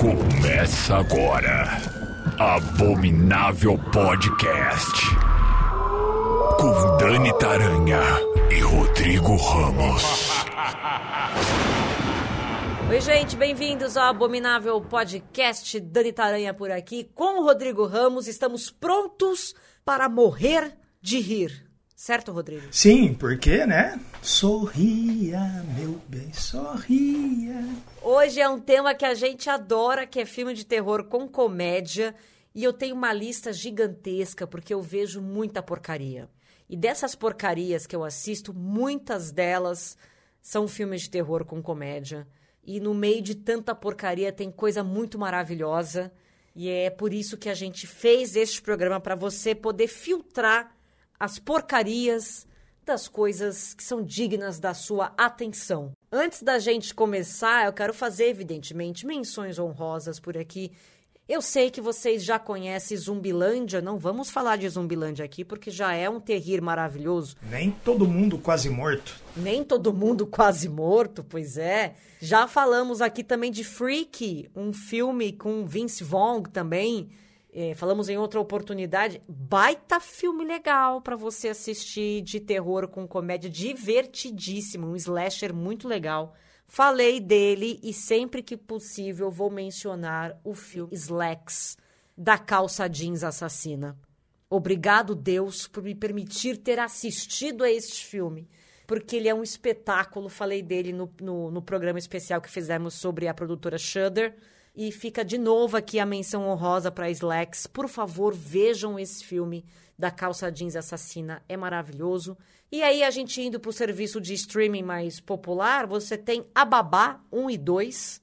Começa agora. Abominável Podcast. Com Dani Taranha e Rodrigo Ramos. Oi, gente, bem-vindos ao Abominável Podcast. Dani Taranha por aqui. Com o Rodrigo Ramos, estamos prontos para morrer de rir. Certo, Rodrigo? Sim, porque, né? Sorria, meu bem, sorria. Hoje é um tema que a gente adora, que é filme de terror com comédia. E eu tenho uma lista gigantesca, porque eu vejo muita porcaria. E dessas porcarias que eu assisto, muitas delas são filmes de terror com comédia. E no meio de tanta porcaria tem coisa muito maravilhosa. E é por isso que a gente fez este programa para você poder filtrar as porcarias das coisas que são dignas da sua atenção. Antes da gente começar, eu quero fazer, evidentemente, menções honrosas por aqui. Eu sei que vocês já conhecem Zumbilândia, não vamos falar de Zumbilândia aqui, porque já é um terrir maravilhoso. Nem todo mundo quase morto. Nem todo mundo quase morto, pois é. Já falamos aqui também de Freak, um filme com Vince Vaughn também, é, falamos em outra oportunidade. Baita filme legal para você assistir de terror com comédia divertidíssimo, um slasher muito legal. Falei dele e sempre que possível vou mencionar o filme Slacks, da calça jeans assassina. Obrigado, Deus, por me permitir ter assistido a este filme, porque ele é um espetáculo. Falei dele no, no, no programa especial que fizemos sobre a produtora Shudder e fica de novo aqui a menção honrosa para Slacks. Por favor, vejam esse filme da calça jeans assassina, é maravilhoso. E aí, a gente indo para o serviço de streaming mais popular, você tem Ababá 1 e 2,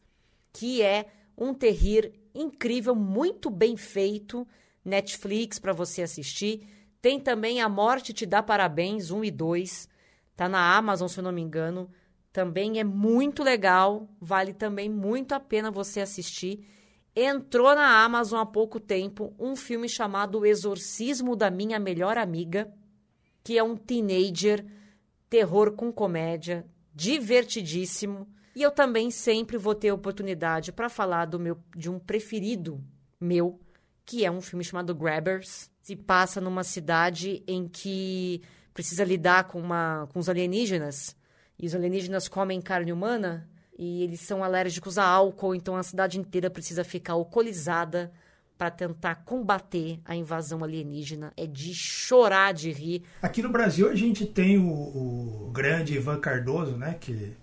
que é um terrir incrível, muito bem feito, Netflix para você assistir. Tem também A Morte Te Dá Parabéns 1 e 2, tá na Amazon, se eu não me engano. Também é muito legal, vale também muito a pena você assistir. Entrou na Amazon há pouco tempo um filme chamado Exorcismo da Minha Melhor Amiga, que é um teenager, terror com comédia, divertidíssimo. E eu também sempre vou ter oportunidade para falar do meu de um preferido meu, que é um filme chamado Grabbers. Se passa numa cidade em que precisa lidar com, uma, com os alienígenas e os alienígenas comem carne humana e eles são alérgicos a álcool, então a cidade inteira precisa ficar alcoolizada para tentar combater a invasão alienígena. É de chorar de rir. Aqui no Brasil a gente tem o, o grande Ivan Cardoso, né, que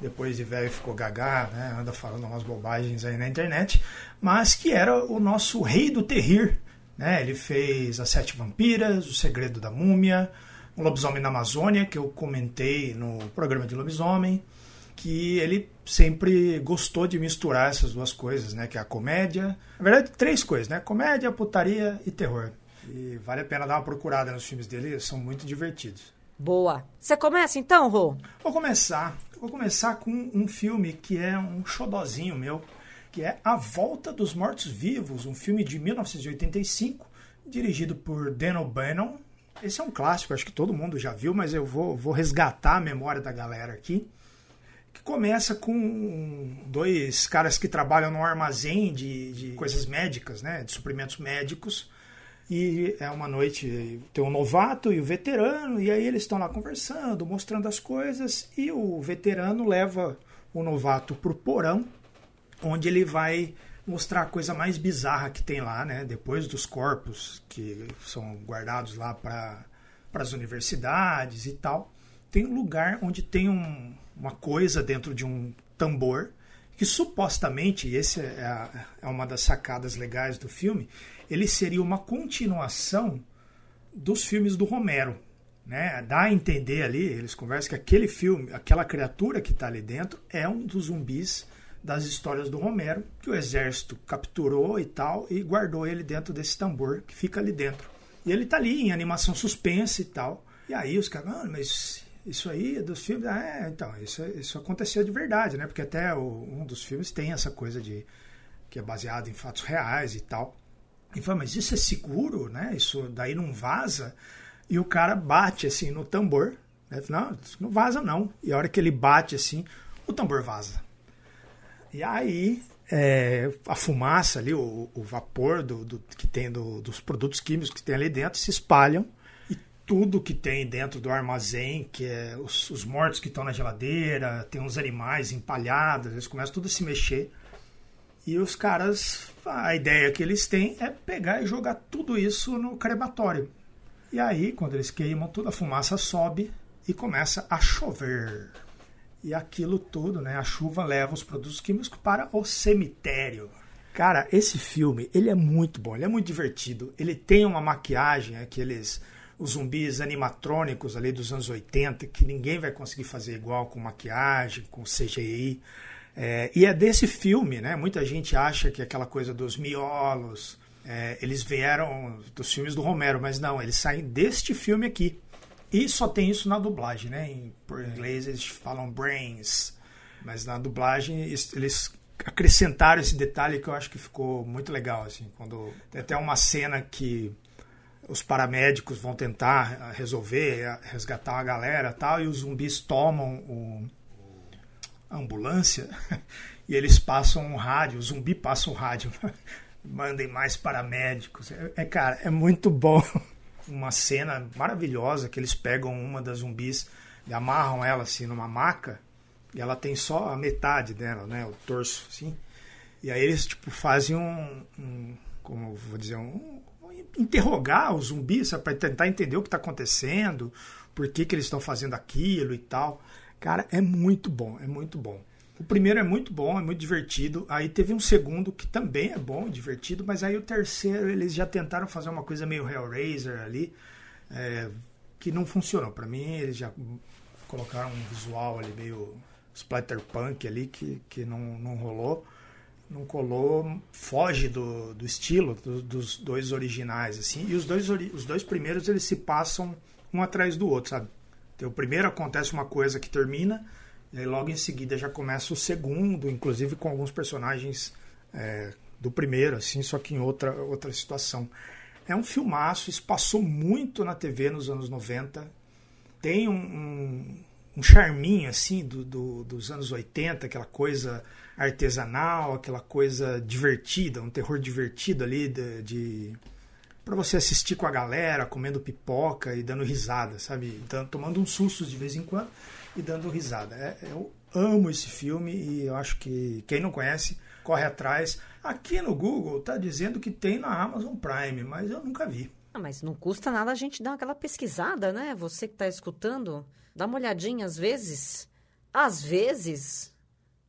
depois de velho ficou gagá, né, anda falando umas bobagens aí na internet, mas que era o nosso rei do terrir. Né? Ele fez As Sete Vampiras, O Segredo da Múmia, um lobisomem na Amazônia, que eu comentei no programa de lobisomem, que ele sempre gostou de misturar essas duas coisas, né? Que é a comédia. Na verdade, três coisas, né? Comédia, putaria e terror. E vale a pena dar uma procurada nos filmes dele, são muito divertidos. Boa. Você começa então, Rô? Vou começar. Vou começar com um filme que é um xodozinho meu, que é A Volta dos Mortos Vivos, um filme de 1985, dirigido por Dan O'Bannon, esse é um clássico, acho que todo mundo já viu, mas eu vou, vou resgatar a memória da galera aqui. Que começa com dois caras que trabalham num armazém de, de coisas médicas, né? De suprimentos médicos. E é uma noite, tem um novato e o veterano, e aí eles estão lá conversando, mostrando as coisas, e o veterano leva o novato pro porão, onde ele vai mostrar a coisa mais bizarra que tem lá, né? Depois dos corpos que são guardados lá para as universidades e tal, tem um lugar onde tem um, uma coisa dentro de um tambor que supostamente, e esse é, é uma das sacadas legais do filme, ele seria uma continuação dos filmes do Romero. Né? Dá a entender ali, eles conversam que aquele filme, aquela criatura que está ali dentro é um dos zumbis das histórias do Romero, que o exército capturou e tal, e guardou ele dentro desse tambor que fica ali dentro. E ele tá ali em animação suspensa e tal. E aí os caras, ah, mas isso aí é dos filmes. Ah, é, então, isso, isso aconteceu de verdade, né? Porque até o, um dos filmes tem essa coisa de que é baseado em fatos reais e tal. E fala, mas isso é seguro, né? Isso daí não vaza. E o cara bate assim no tambor. Né? Não, não vaza não. E a hora que ele bate assim, o tambor vaza. E aí, é, a fumaça ali, o, o vapor do, do, que tem do, dos produtos químicos que tem ali dentro se espalham e tudo que tem dentro do armazém, que é os, os mortos que estão na geladeira, tem uns animais empalhados, eles começam tudo a se mexer. E os caras, a ideia que eles têm é pegar e jogar tudo isso no crematório. E aí, quando eles queimam, toda a fumaça sobe e começa a chover. E aquilo tudo, né? A chuva leva os produtos químicos para o cemitério. Cara, esse filme, ele é muito bom, ele é muito divertido. Ele tem uma maquiagem, aqueles os zumbis animatrônicos ali dos anos 80, que ninguém vai conseguir fazer igual com maquiagem, com CGI. É, e é desse filme, né? Muita gente acha que aquela coisa dos miolos, é, eles vieram dos filmes do Romero, mas não, eles saem deste filme aqui. E só tem isso na dublagem, né? Em, inglês eles falam brains, mas na dublagem eles acrescentaram esse detalhe que eu acho que ficou muito legal, assim, quando tem até uma cena que os paramédicos vão tentar resolver, resgatar a galera, tal, e os zumbis tomam o ambulância e eles passam um rádio, o zumbi passa um rádio. Mandem mais paramédicos. É, é, cara, é muito bom. Uma cena maravilhosa que eles pegam uma das zumbis e amarram ela assim numa maca e ela tem só a metade dela, né? O torso, assim. E aí eles, tipo, fazem um, um como vou dizer, um, um interrogar os zumbis para tentar entender o que está acontecendo, por que, que eles estão fazendo aquilo e tal. Cara, é muito bom, é muito bom. O primeiro é muito bom, é muito divertido. Aí teve um segundo que também é bom, divertido, mas aí o terceiro eles já tentaram fazer uma coisa meio Hellraiser ali, é, que não funcionou. Para mim, eles já colocaram um visual ali meio splatterpunk ali que, que não, não rolou. Não colou, foge do, do estilo do, dos dois originais, assim. E os dois, os dois primeiros eles se passam um atrás do outro, sabe? Então, primeiro acontece uma coisa que termina, e aí logo em seguida já começa o segundo, inclusive com alguns personagens é, do primeiro, assim, só que em outra, outra situação. É um filmaço, isso passou muito na TV nos anos 90. Tem um, um, um charminho, assim, do, do, dos anos 80, aquela coisa artesanal, aquela coisa divertida, um terror divertido ali de, de para você assistir com a galera, comendo pipoca e dando risada, sabe? Então, tomando uns sustos de vez em quando e dando risada. É, eu amo esse filme e eu acho que quem não conhece, corre atrás. Aqui no Google tá dizendo que tem na Amazon Prime, mas eu nunca vi. Ah, mas não custa nada a gente dar aquela pesquisada, né? Você que está escutando, dá uma olhadinha às vezes. Às vezes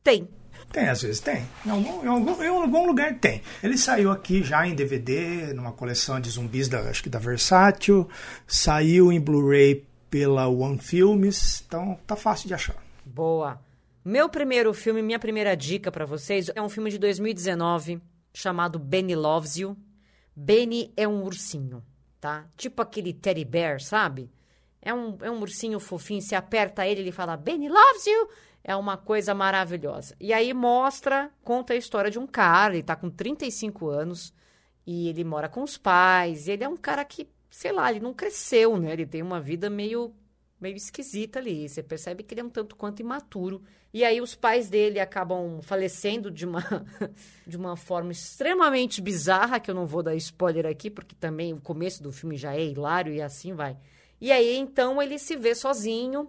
tem. Tem, às vezes tem. Em algum, em algum, em algum lugar tem. Ele saiu aqui já em DVD, numa coleção de zumbis, da, acho que da Versátil. Saiu em Blu-ray pela One Films. Então tá fácil de achar. Boa. Meu primeiro filme, minha primeira dica para vocês é um filme de 2019 chamado Benny Loves You. Benny é um ursinho, tá? Tipo aquele teddy bear, sabe? É um, é um ursinho fofinho, se aperta ele, ele fala Benny loves you é uma coisa maravilhosa. E aí mostra, conta a história de um cara, ele tá com 35 anos e ele mora com os pais, ele é um cara que, sei lá, ele não cresceu, né? Ele tem uma vida meio meio esquisita ali. Você percebe que ele é um tanto quanto imaturo. E aí os pais dele acabam falecendo de uma de uma forma extremamente bizarra, que eu não vou dar spoiler aqui, porque também o começo do filme já é hilário e assim vai. E aí então ele se vê sozinho,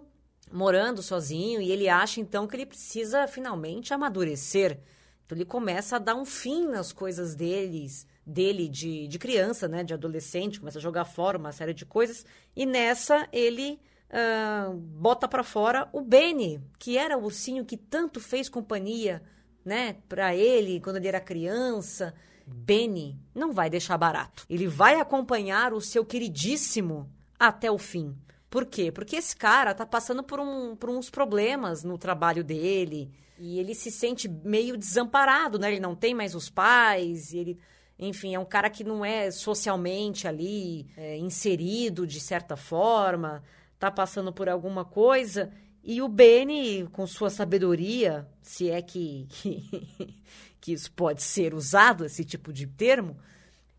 morando sozinho e ele acha então que ele precisa finalmente amadurecer. Então ele começa a dar um fim nas coisas deles, dele de, de criança, né, de adolescente, começa a jogar fora uma série de coisas e nessa ele uh, bota para fora o Benny, que era o ursinho que tanto fez companhia, né, para ele quando ele era criança. Benny não vai deixar barato. Ele vai acompanhar o seu queridíssimo até o fim. Por quê? Porque esse cara tá passando por, um, por uns problemas no trabalho dele e ele se sente meio desamparado, né? Ele não tem mais os pais, ele, enfim, é um cara que não é socialmente ali é, inserido de certa forma, tá passando por alguma coisa. E o Benny, com sua sabedoria, se é que, que, que isso pode ser usado, esse tipo de termo,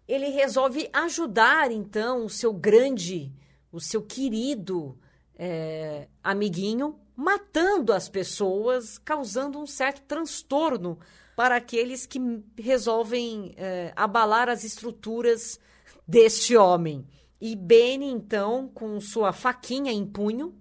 ele resolve ajudar, então, o seu grande o seu querido é, amiguinho matando as pessoas, causando um certo transtorno para aqueles que resolvem é, abalar as estruturas deste homem. E Benny, então, com sua faquinha em punho,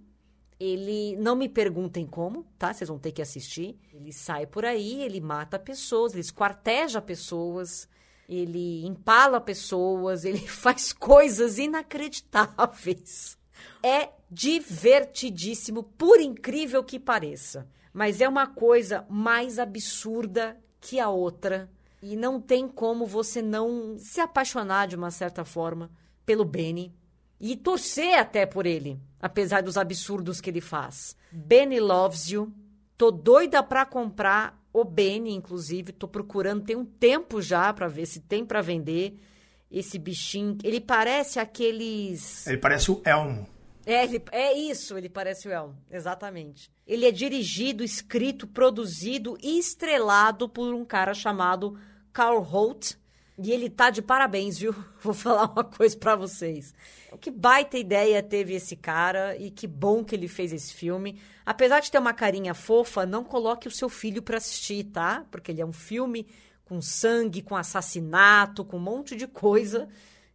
ele não me perguntem como, tá? Vocês vão ter que assistir. Ele sai por aí, ele mata pessoas, ele esquarteja pessoas, ele empala pessoas, ele faz coisas inacreditáveis. É divertidíssimo, por incrível que pareça. Mas é uma coisa mais absurda que a outra. E não tem como você não se apaixonar de uma certa forma pelo Benny e torcer até por ele, apesar dos absurdos que ele faz. Benny loves you. Tô doida pra comprar o Benny, inclusive. Tô procurando, tem um tempo já para ver se tem para vender esse bichinho. Ele parece aqueles. Ele parece o Elmo. É, ele, é isso, ele parece o Elmo, exatamente. Ele é dirigido, escrito, produzido e estrelado por um cara chamado Carl Holt. E ele tá de parabéns, viu? Vou falar uma coisa para vocês. Que baita ideia teve esse cara e que bom que ele fez esse filme. Apesar de ter uma carinha fofa, não coloque o seu filho para assistir, tá? Porque ele é um filme com sangue, com assassinato, com um monte de coisa.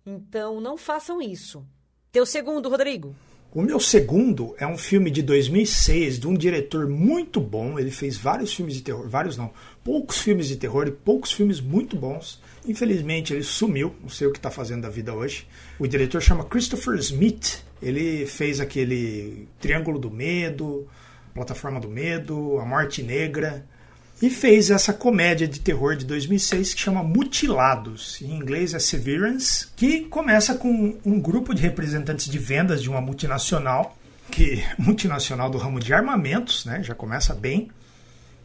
Então não façam isso. Teu segundo, Rodrigo. O meu segundo é um filme de 2006 de um diretor muito bom. Ele fez vários filmes de terror, vários não, poucos filmes de terror e poucos filmes muito bons. Infelizmente ele sumiu, não sei o que está fazendo da vida hoje. O diretor chama Christopher Smith. Ele fez aquele Triângulo do Medo, Plataforma do Medo, A Morte Negra e fez essa comédia de terror de 2006 que chama Mutilados, em inglês é Severance, que começa com um grupo de representantes de vendas de uma multinacional, que multinacional do ramo de armamentos, né, já começa bem.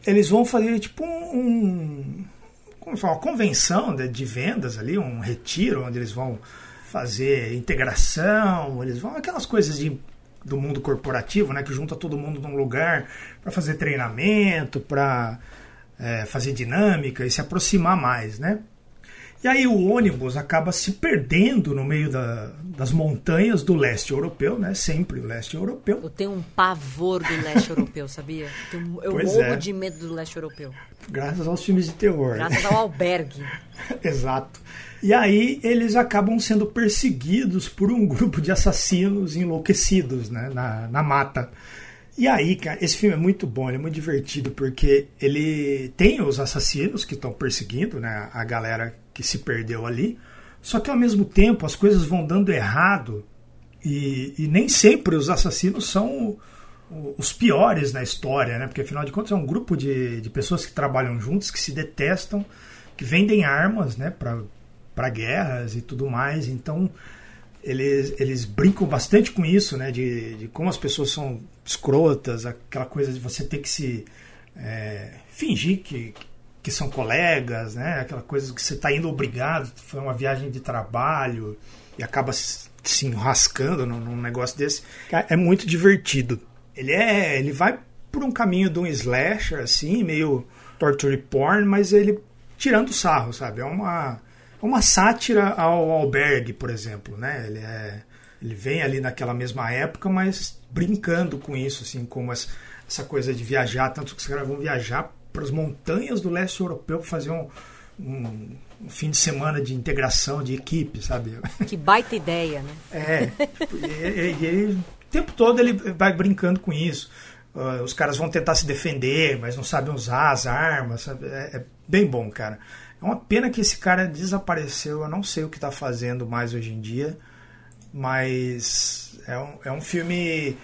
Eles vão fazer tipo um, um como fala, uma convenção de, de vendas ali, um retiro onde eles vão fazer integração, eles vão aquelas coisas de do mundo corporativo, né, que junta todo mundo num lugar para fazer treinamento, para é, fazer dinâmica e se aproximar mais, né? E aí o ônibus acaba se perdendo no meio da, das montanhas do leste europeu, né? Sempre o leste europeu. Eu tenho um pavor do leste europeu, sabia? Eu, tenho, eu morro é. de medo do leste europeu. Graças aos filmes de terror. Graças ao albergue. Exato. E aí eles acabam sendo perseguidos por um grupo de assassinos enlouquecidos, né? Na, na mata. E aí, cara, esse filme é muito bom, é muito divertido, porque ele tem os assassinos que estão perseguindo, né, a galera que se perdeu ali, só que ao mesmo tempo as coisas vão dando errado e, e nem sempre os assassinos são os piores na história, né, porque afinal de contas é um grupo de, de pessoas que trabalham juntos, que se detestam, que vendem armas, né, para guerras e tudo mais, então eles, eles brincam bastante com isso, né? De, de como as pessoas são escrotas, aquela coisa de você ter que se é, fingir que, que são colegas, né? Aquela coisa que você está indo obrigado, foi uma viagem de trabalho e acaba se, se enrascando num, num negócio desse. É muito divertido. Ele é, ele vai por um caminho de um slasher assim, meio torture porn, mas ele tirando sarro, sabe? É uma uma sátira ao albergue, por exemplo, né? Ele, é, ele vem ali naquela mesma época, mas brincando com isso, assim, como essa, essa coisa de viajar, tanto que os caras vão viajar para as montanhas do leste europeu para fazer um, um, um, fim de semana de integração de equipe, sabe? Que baita ideia, né? É, e, e, e, o tempo todo ele vai brincando com isso. Uh, os caras vão tentar se defender, mas não sabem usar as armas, sabe? É, é bem bom, cara. É uma pena que esse cara desapareceu. Eu não sei o que está fazendo mais hoje em dia. Mas é um, é um filme.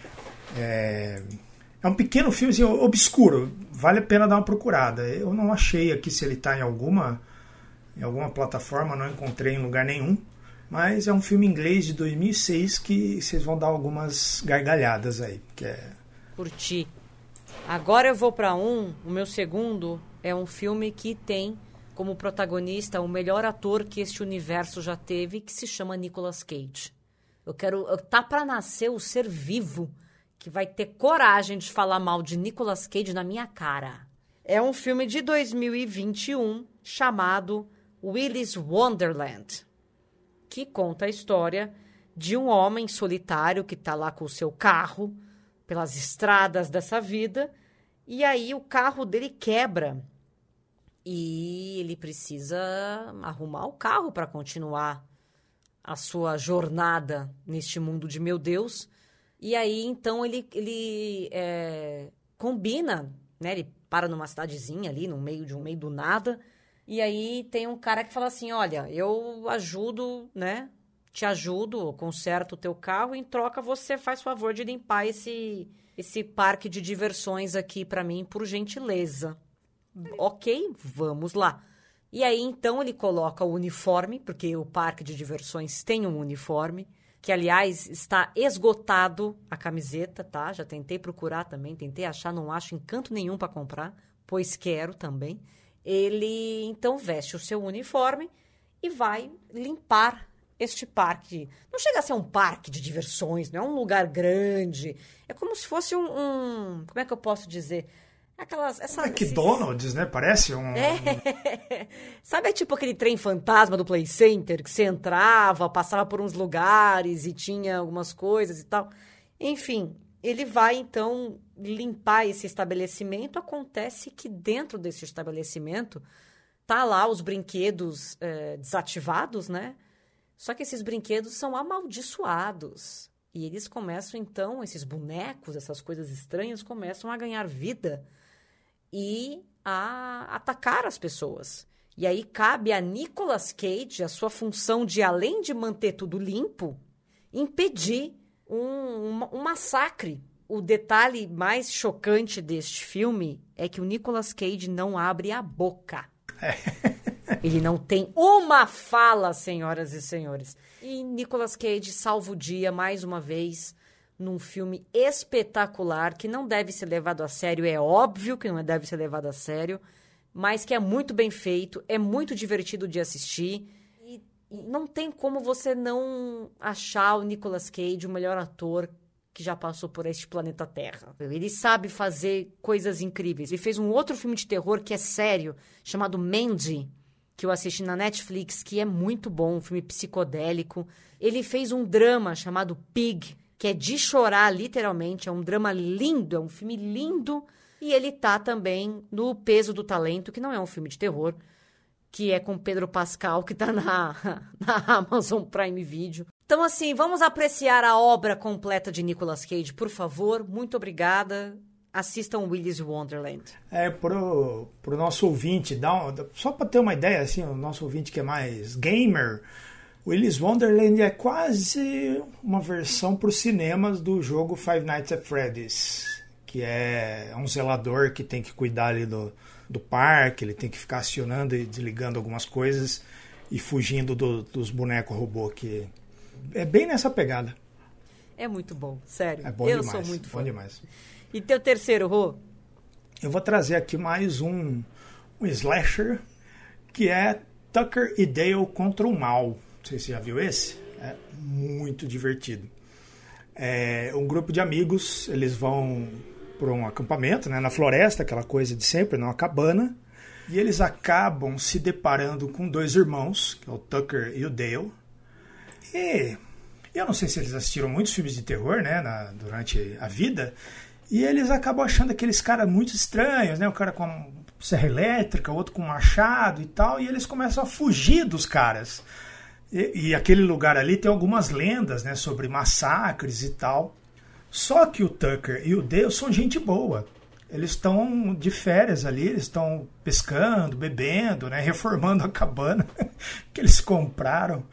É, é um pequeno filme assim, obscuro. Vale a pena dar uma procurada. Eu não achei aqui se ele está em alguma, em alguma plataforma, não encontrei em lugar nenhum. Mas é um filme inglês de 2006 que vocês vão dar algumas gargalhadas aí. Que é... Curti. Agora eu vou para um. O meu segundo é um filme que tem como protagonista o melhor ator que este universo já teve, que se chama Nicolas Cage. Eu quero. Tá para nascer o ser vivo que vai ter coragem de falar mal de Nicolas Cage na minha cara. É um filme de 2021 chamado Willy's Wonderland, que conta a história de um homem solitário que está lá com o seu carro pelas estradas dessa vida. E aí o carro dele quebra. E ele precisa arrumar o carro para continuar a sua jornada neste mundo de meu Deus. E aí, então, ele, ele é, combina, né? Ele para numa cidadezinha ali, no meio de um meio do nada. E aí tem um cara que fala assim: olha, eu ajudo, né? Te ajudo, conserto o teu carro, em troca você faz favor de limpar esse, esse parque de diversões aqui para mim, por gentileza. Ok, vamos lá. E aí, então, ele coloca o uniforme, porque o parque de diversões tem um uniforme, que, aliás, está esgotado a camiseta, tá? Já tentei procurar também, tentei achar, não acho encanto nenhum para comprar, pois quero também. Ele, então, veste o seu uniforme e vai limpar este parque. Não chega a ser um parque de diversões, não é um lugar grande. É como se fosse um. um como é que eu posso dizer? Aquelas. Essa, McDonald's, esses... né? Parece um. É. Sabe, é tipo aquele trem fantasma do Play Center que você entrava, passava por uns lugares e tinha algumas coisas e tal. Enfim, ele vai então limpar esse estabelecimento. Acontece que dentro desse estabelecimento tá lá os brinquedos é, desativados, né? Só que esses brinquedos são amaldiçoados. E eles começam então, esses bonecos, essas coisas estranhas, começam a ganhar vida e a atacar as pessoas. E aí cabe a Nicolas Cage, a sua função de, além de manter tudo limpo, impedir um, um, um massacre. O detalhe mais chocante deste filme é que o Nicolas Cage não abre a boca. Ele não tem uma fala, senhoras e senhores. E Nicolas Cage salva o dia mais uma vez num filme espetacular que não deve ser levado a sério, é óbvio que não deve ser levado a sério, mas que é muito bem feito, é muito divertido de assistir e não tem como você não achar o Nicolas Cage o melhor ator que já passou por este planeta Terra. Ele sabe fazer coisas incríveis. Ele fez um outro filme de terror que é sério, chamado Mandy, que eu assisti na Netflix, que é muito bom, um filme psicodélico. Ele fez um drama chamado Pig, que é de chorar, literalmente. É um drama lindo, é um filme lindo. E ele tá também no Peso do Talento, que não é um filme de terror, que é com Pedro Pascal, que tá na, na Amazon Prime Video. Então, assim, vamos apreciar a obra completa de Nicolas Cage, por favor. Muito obrigada. Assistam Willy's Wonderland. É, pro, pro nosso ouvinte, dá um, só para ter uma ideia, assim, o nosso ouvinte que é mais gamer, Willy's Wonderland é quase uma versão para os cinemas do jogo Five Nights at Freddy's, que é um zelador que tem que cuidar ali do, do parque, ele tem que ficar acionando e desligando algumas coisas e fugindo do, dos bonecos robô que é bem nessa pegada. É muito bom, sério. É bom Eu demais, sou muito bom fã. demais. E teu terceiro, Rô? Eu vou trazer aqui mais um, um slasher que é Tucker e Dale contra o Mal. Não sei se já viu esse. É muito divertido. É um grupo de amigos, eles vão para um acampamento, né, na floresta, aquela coisa de sempre, numa cabana. E eles acabam se deparando com dois irmãos, que é o Tucker e o Dale. E eu não sei se eles assistiram muitos filmes de terror, né, na, durante a vida. E eles acabam achando aqueles caras muito estranhos, né? Um cara com serra elétrica, outro com machado e tal. E eles começam a fugir dos caras. E, e, aquele lugar ali tem algumas lendas, né, sobre massacres e tal. Só que o Tucker e o Dale são gente boa. Eles estão de férias ali, eles estão pescando, bebendo, né, reformando a cabana que eles compraram.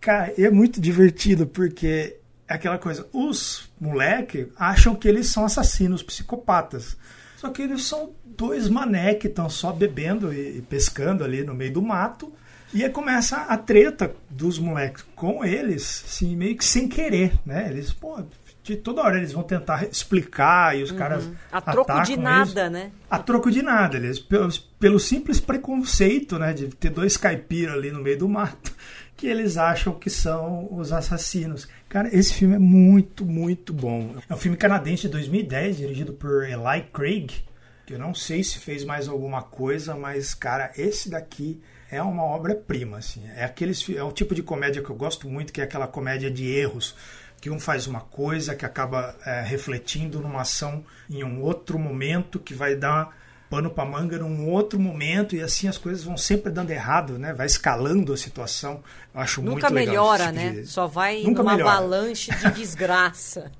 Cara, é muito divertido porque é aquela coisa, os moleque acham que eles são assassinos psicopatas. Só que eles são dois mané que estão só bebendo e pescando ali no meio do mato e aí começa a treta dos moleques com eles, assim, meio que sem querer, né? Eles, pô, de toda hora eles vão tentar explicar e os uhum. caras. A troco de nada, eles. né? A troco de nada. Eles, pelo, pelo simples preconceito, né? De ter dois caipiras ali no meio do mato, que eles acham que são os assassinos. Cara, esse filme é muito, muito bom. É um filme canadense de 2010, dirigido por Eli Craig, que eu não sei se fez mais alguma coisa, mas, cara, esse daqui é uma obra-prima, assim. É, aqueles, é o tipo de comédia que eu gosto muito, que é aquela comédia de erros. que um faz uma coisa que acaba é, refletindo numa ação em um outro momento que vai dar pano para manga num outro momento e assim as coisas vão sempre dando errado, né? Vai escalando a situação. Eu acho Nunca muito legal. melhora, tipo né? Só vai Nunca numa melhora. avalanche de desgraça.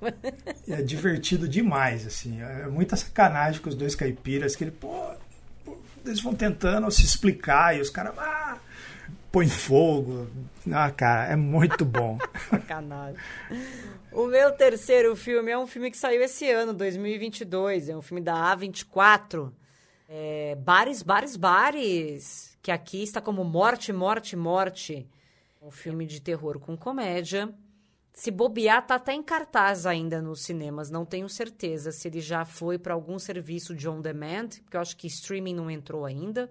É divertido demais, assim. É muita sacanagem com os dois caipiras, que ele, pô, pô, eles vão tentando se explicar e os caras, ah, põe fogo. Ah, cara, é muito bom. Sacanagem. O meu terceiro filme é um filme que saiu esse ano, 2022. É um filme da A24. É Bares, Bares, Bares. Que aqui está como Morte, Morte, Morte. Um filme de terror com comédia. Se bobear, tá até em cartaz ainda nos cinemas. Não tenho certeza se ele já foi para algum serviço de on demand, porque eu acho que streaming não entrou ainda.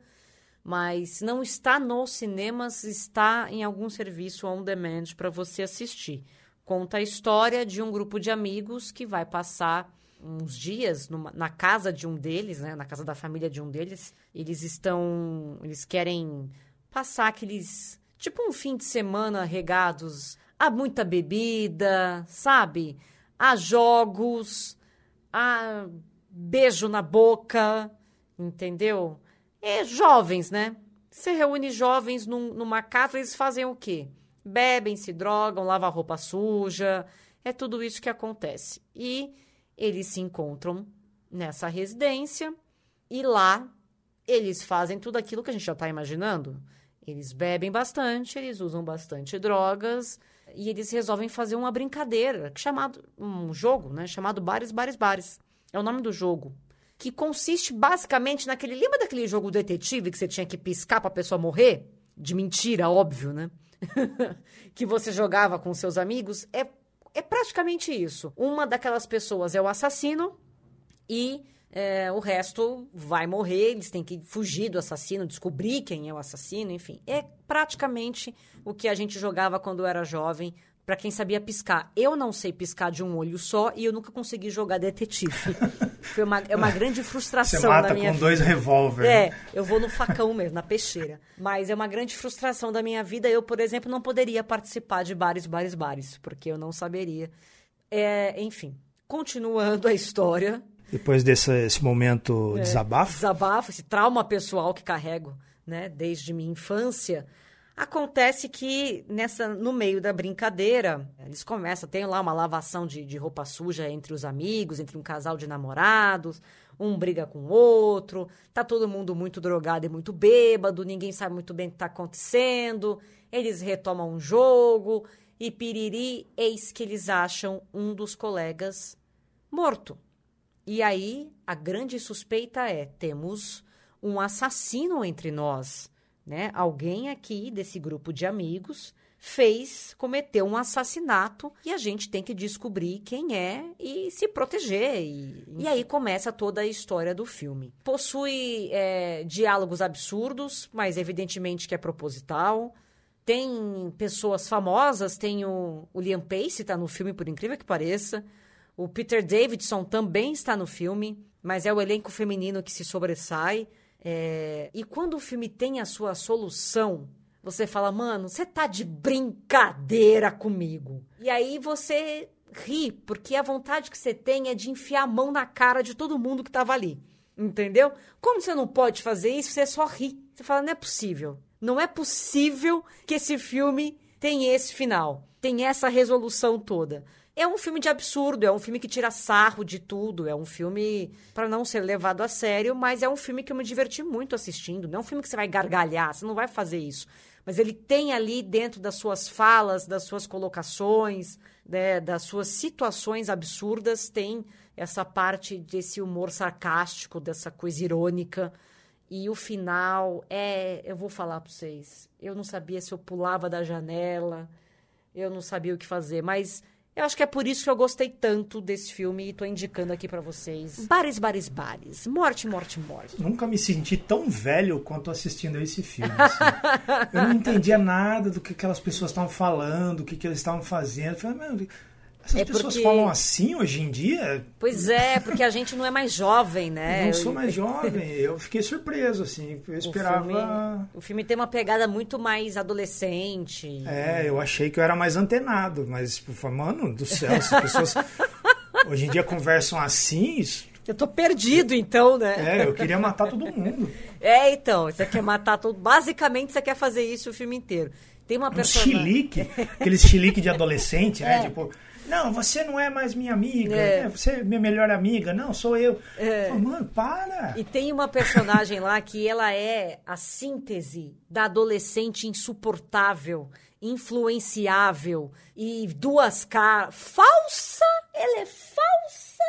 Mas não está nos cinemas, está em algum serviço on demand para você assistir. Conta a história de um grupo de amigos que vai passar uns dias numa- na casa de um deles, né, na casa da família de um deles. Eles estão, eles querem passar aqueles tipo um fim de semana regados a muita bebida, sabe? A jogos, a beijo na boca, entendeu? É jovens, né? Você reúne jovens num- numa casa, eles fazem o quê? Bebem, se drogam, lavam roupa suja. É tudo isso que acontece. E eles se encontram nessa residência e lá eles fazem tudo aquilo que a gente já está imaginando. Eles bebem bastante, eles usam bastante drogas e eles resolvem fazer uma brincadeira, chamado um jogo, né, chamado Bares Bares Bares. É o nome do jogo, que consiste basicamente naquele, lembra daquele jogo detetive que você tinha que piscar para a pessoa morrer? De mentira, óbvio, né? que você jogava com seus amigos, é é praticamente isso. Uma daquelas pessoas é o assassino e é, o resto vai morrer. Eles têm que fugir do assassino, descobrir quem é o assassino, enfim. É praticamente o que a gente jogava quando era jovem. Pra quem sabia piscar. Eu não sei piscar de um olho só e eu nunca consegui jogar detetive. Foi uma, é uma grande Você frustração mata na minha com dois revólver. é, eu vou no facão mesmo, na peixeira. Mas é uma grande frustração da minha vida. Eu, por exemplo, não poderia participar de bares, bares, bares, porque eu não saberia. É, enfim, continuando a história, Depois desse esse momento desabafo, desabafo, esse trauma pessoal que carrego, né, desde minha infância. Acontece que nessa no meio da brincadeira, eles começam, tem lá uma lavação de, de roupa suja entre os amigos, entre um casal de namorados, um briga com o outro, tá todo mundo muito drogado e muito bêbado, ninguém sabe muito bem o que tá acontecendo, eles retomam um jogo e piriri, eis que eles acham um dos colegas morto. E aí, a grande suspeita é: temos um assassino entre nós, né? Alguém aqui desse grupo de amigos fez, cometeu um assassinato e a gente tem que descobrir quem é e se proteger. E, e aí começa toda a história do filme. Possui é, diálogos absurdos, mas evidentemente que é proposital. Tem pessoas famosas, tem o, o Liam Pace, tá no filme, por incrível que pareça. O Peter Davidson também está no filme, mas é o elenco feminino que se sobressai. É, E quando o filme tem a sua solução, você fala, mano, você tá de brincadeira comigo. E aí você ri, porque a vontade que você tem é de enfiar a mão na cara de todo mundo que tava ali. Entendeu? Como você não pode fazer isso, você só ri. Você fala, não é possível. Não é possível que esse filme tenha esse final, tem essa resolução toda. É um filme de absurdo, é um filme que tira sarro de tudo, é um filme para não ser levado a sério, mas é um filme que eu me diverti muito assistindo. Não é um filme que você vai gargalhar, você não vai fazer isso. Mas ele tem ali dentro das suas falas, das suas colocações, né, das suas situações absurdas, tem essa parte desse humor sarcástico, dessa coisa irônica. E o final é. Eu vou falar para vocês. Eu não sabia se eu pulava da janela, eu não sabia o que fazer, mas eu acho que é por isso que eu gostei tanto desse filme e tô indicando aqui para vocês. Bares, bares, bares. Morte, morte, morte. nunca me senti tão velho quanto assistindo a esse filme. assim. Eu não entendia nada do que aquelas pessoas estavam falando, o que, que eles estavam fazendo. Eu falei, meu, Essas É pessoas porque- falam assim hoje em dia? Pois é, porque a gente não é mais jovem, né? não sou mais jovem. Eu fiquei surpreso, assim. Eu O esperava. filme, o filme tem uma pegada muito mais adolescente. É, eu achei que eu era mais antenado, mas, tipo, mano do céu, as pessoas hoje em dia conversam assim. isso- Eu tô perdido, então, né? É, eu queria matar todo mundo. É, então, você quer matar todo. Basicamente, você quer fazer isso o filme inteiro. Tem uma Um personagem. chilique, aqueles chilique de adolescente, né? É. Tipo, não, você não é mais minha amiga, É. né? você é minha melhor amiga, não, sou eu. É. Falei, mano, para! E tem uma personagem lá que ela é a síntese da adolescente insuportável, influenciável e duas caras. Falsa! Ela é falsa!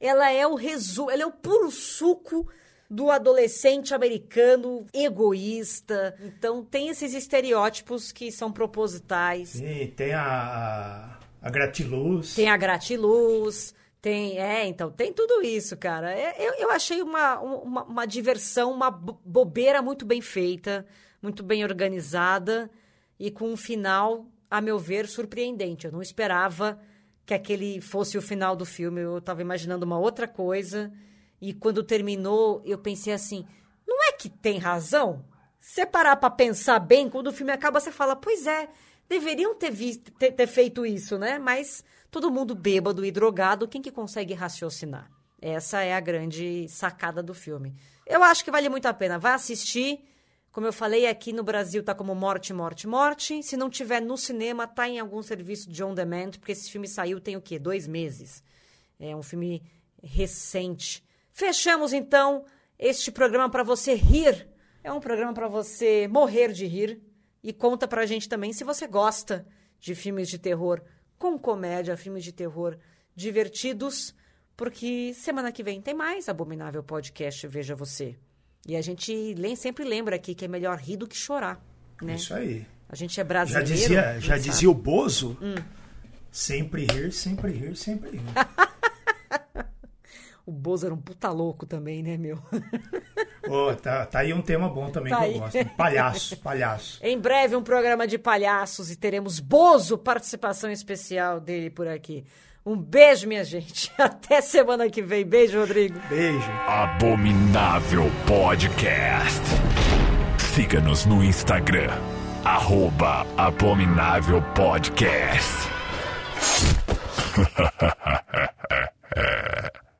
Ela é o resumo, ela é o puro suco do adolescente americano egoísta. Então tem esses estereótipos que são propositais. E tem a, a, gratiluz. Tem a gratiluz, tem. É, então, tem tudo isso, cara. É, eu, eu achei uma, uma, uma diversão, uma bo- bobeira muito bem feita, muito bem organizada e com um final, a meu ver, surpreendente. Eu não esperava que aquele fosse o final do filme. Eu tava imaginando uma outra coisa. E quando terminou, eu pensei assim: não é que tem razão? Você parar pra pensar bem, quando o filme acaba, você fala: pois é, deveriam ter, ter, ter feito isso, né? Mas todo mundo bêbado e drogado, quem que consegue raciocinar? Essa é a grande sacada do filme. Eu acho que vale muito a pena. Vai assistir. Como eu falei, aqui no Brasil tá como Morte, Morte, Morte. Se não tiver no cinema, tá em algum serviço de on demand, porque esse filme saiu tem o quê? Dois meses. É um filme recente. Fechamos então este programa para você rir. É um programa para você morrer de rir. E conta pra gente também se você gosta de filmes de terror com comédia, filmes de terror divertidos, porque semana que vem tem mais Abominável Podcast Veja Você. E a gente sempre lembra aqui que é melhor rir do que chorar, né? Isso aí. A gente é Já brasileiro. dizia, a gente já dizia o Bozo, Hum. sempre rir, sempre rir, sempre rir. O Bozo era um puta louco também, né, meu? Ô, tá, tá aí um tema bom também Tá que aí. eu gosto. Palhaço, palhaço. Em breve, um programa de palhaços e teremos Bozo, participação especial dele por aqui. Um beijo, minha gente. Até semana que vem. Beijo, Rodrigo. Beijo. Abominável Podcast. Siga-nos no Instagram, arroba Abominável Podcast.